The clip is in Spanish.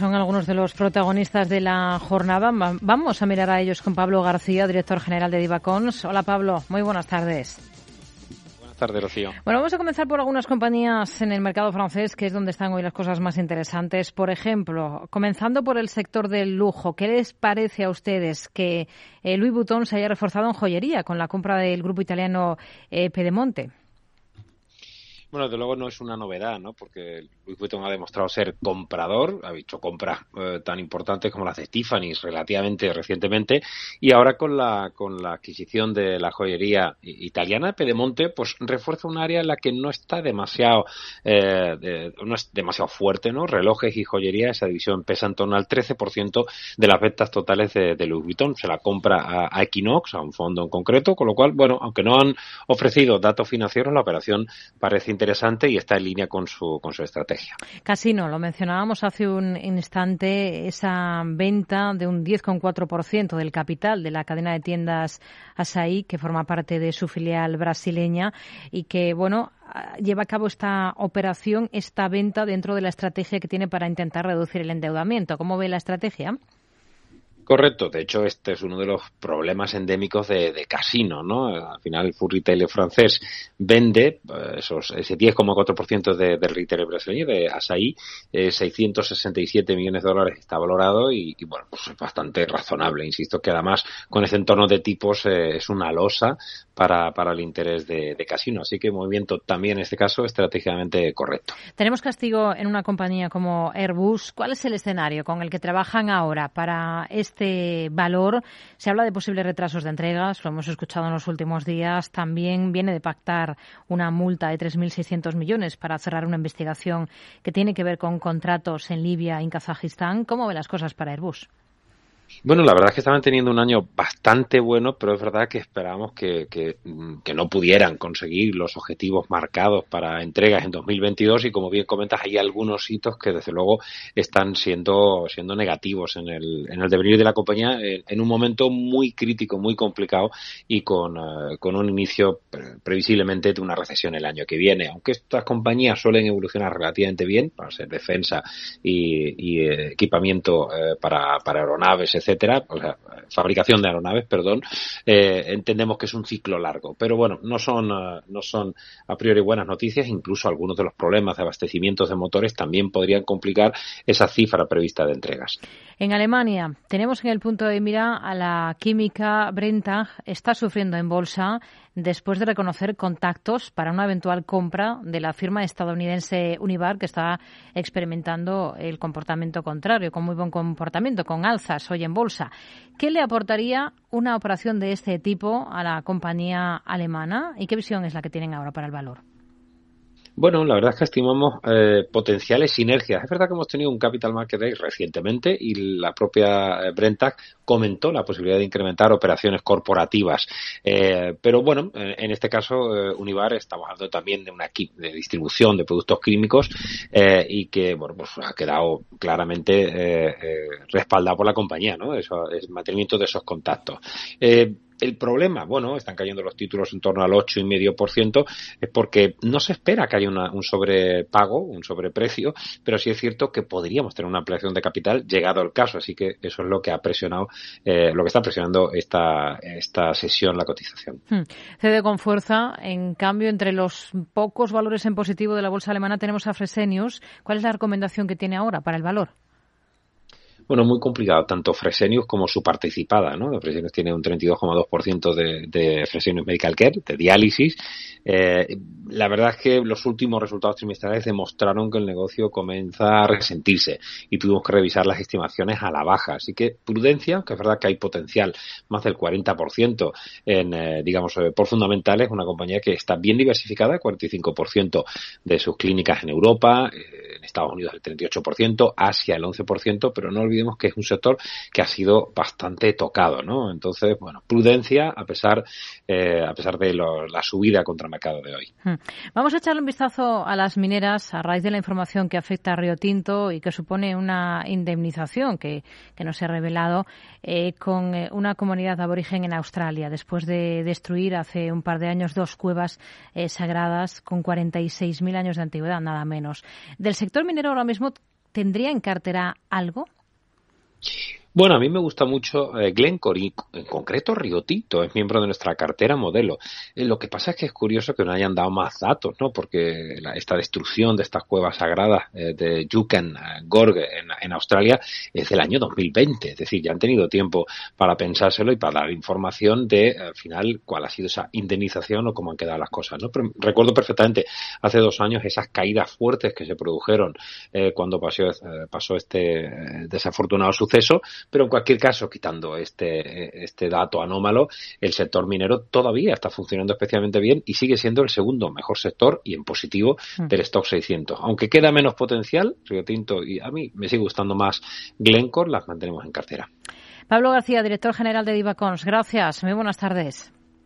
son algunos de los protagonistas de la jornada. Vamos a mirar a ellos con Pablo García, director general de Divacons. Hola Pablo, muy buenas tardes. Buenas tardes, Rocío. Bueno, vamos a comenzar por algunas compañías en el mercado francés, que es donde están hoy las cosas más interesantes. Por ejemplo, comenzando por el sector del lujo, ¿qué les parece a ustedes que eh, Louis Vuitton se haya reforzado en joyería con la compra del grupo italiano eh, Pedemonte? Bueno, desde luego no es una novedad, ¿no? Porque Louis Vuitton ha demostrado ser comprador, ha hecho compras eh, tan importantes como las de Tiffany's relativamente recientemente y ahora con la con la adquisición de la joyería italiana Pedemonte, pues refuerza un área en la que no está demasiado eh, no es demasiado fuerte, ¿no? Relojes y joyería, esa división pesa en torno al 13% de las ventas totales de, Louis Vuitton. Se la compra a, a Equinox, a un fondo en concreto, con lo cual, bueno, aunque no han ofrecido datos financieros, la operación parece interesante y está en línea con su, con su estrategia. Casi no, lo mencionábamos hace un instante, esa venta de un 10,4% del capital de la cadena de tiendas Asaí, que forma parte de su filial brasileña y que, bueno, lleva a cabo esta operación, esta venta dentro de la estrategia que tiene para intentar reducir el endeudamiento. ¿Cómo ve la estrategia? Correcto, de hecho este es uno de los problemas endémicos de, casino, ¿no? Al final el full retailer francés vende eh, esos, ese 10,4% de, del retail brasileño, de Asaí, 667 millones de dólares está valorado y, bueno, pues es bastante razonable. Insisto que además con ese entorno de tipos eh, es una losa para, para el interés de, casino. Así que movimiento también en este caso estratégicamente correcto. Tenemos castigo en una compañía como Airbus. ¿Cuál es el escenario con el que trabajan ahora para este valor. Se habla de posibles retrasos de entregas, lo hemos escuchado en los últimos días. También viene de pactar una multa de 3.600 millones para cerrar una investigación que tiene que ver con contratos en Libia y en Kazajistán. ¿Cómo ve las cosas para Airbus? Bueno, la verdad es que estaban teniendo un año bastante bueno, pero es verdad que esperábamos que, que, no pudieran conseguir los objetivos marcados para entregas en 2022 y como bien comentas, hay algunos hitos que desde luego están siendo, siendo negativos en el, en el devenir de la compañía en, un momento muy crítico, muy complicado y con, eh, con un inicio previsiblemente de una recesión el año que viene. Aunque estas compañías suelen evolucionar relativamente bien para ser defensa y, y eh, equipamiento eh, para, para aeronaves, etcétera, o sea, fabricación de aeronaves, perdón, eh, entendemos que es un ciclo largo. Pero bueno, no son, eh, no son a priori buenas noticias, incluso algunos de los problemas de abastecimientos de motores también podrían complicar esa cifra prevista de entregas. En Alemania tenemos en el punto de mira a la química Brentag, está sufriendo en bolsa después de reconocer contactos para una eventual compra de la firma estadounidense Univar, que está experimentando el comportamiento contrario, con muy buen comportamiento, con alzas hoy en bolsa. ¿Qué le aportaría una operación de este tipo a la compañía alemana y qué visión es la que tienen ahora para el valor? Bueno, la verdad es que estimamos eh, potenciales sinergias. Es verdad que hemos tenido un Capital Market Day recientemente y la propia eh, Brentag comentó la posibilidad de incrementar operaciones corporativas. Eh, pero bueno, en este caso, Univar estamos hablando también de una kit de distribución de productos químicos y que, bueno, pues ha quedado claramente respaldado por la compañía, ¿no? Eso es mantenimiento de esos contactos. El problema, bueno, están cayendo los títulos en torno al 8,5%, es porque no se espera que haya un sobrepago, un sobreprecio, pero sí es cierto que podríamos tener una ampliación de capital llegado el caso, así que eso es lo que ha presionado, eh, lo que está presionando esta, esta sesión, la cotización. Hmm. Cede con fuerza, en cambio, entre los pocos valores en positivo de la bolsa alemana tenemos a Fresenius. ¿Cuál es la recomendación que tiene ahora para el valor? Bueno, muy complicado, tanto Fresenius como su participada, ¿no? Fresenius tiene un 32,2% de, de Fresenius Medical Care, de diálisis. Eh, la verdad es que los últimos resultados trimestrales demostraron que el negocio comienza a resentirse y tuvimos que revisar las estimaciones a la baja. Así que prudencia, que es verdad que hay potencial más del 40% en, eh, digamos, eh, por fundamentales, una compañía que está bien diversificada, 45% de sus clínicas en Europa, en Estados Unidos el 38%, Asia el 11%, pero no olvidemos que es un sector que ha sido bastante tocado, ¿no? Entonces, bueno, prudencia a pesar, eh, a pesar de la subida contra el mercado de hoy. Hmm. Vamos a echarle un vistazo a las mineras a raíz de la información que afecta a Río Tinto y que supone una indemnización que, que nos ha revelado eh, con eh, una comunidad aborigen en Australia después de destruir hace un par de años dos cuevas sagradas con 46.000 años de antigüedad, nada menos. Del sector minero ahora mismo ¿tendría en cartera algo? Bueno, a mí me gusta mucho eh, Glencore y en concreto Río Tinto, es miembro de nuestra cartera modelo. Eh, lo que pasa es que es curioso que no hayan dado más datos, ¿no? Porque esta destrucción de estas cuevas sagradas eh, de Jukan Gorge en, Australia es del año 2020, es decir, ya han tenido tiempo para pensárselo y para dar información de al final cuál ha sido esa indemnización o cómo han quedado las cosas, ¿no? Recuerdo perfectamente hace dos años esas caídas fuertes que se produjeron cuando pasó, pasó este desafortunado suceso pero en cualquier caso, quitando este, este dato anómalo, el sector minero todavía está funcionando especialmente bien y sigue siendo el segundo mejor sector y en positivo mm. del stock 600. Aunque queda menos potencial, Río Tinto y a mí me sigue gustando más Glencore, las mantenemos en cartera. Pablo García, director general de Divacons. Gracias. Muy buenas tardes.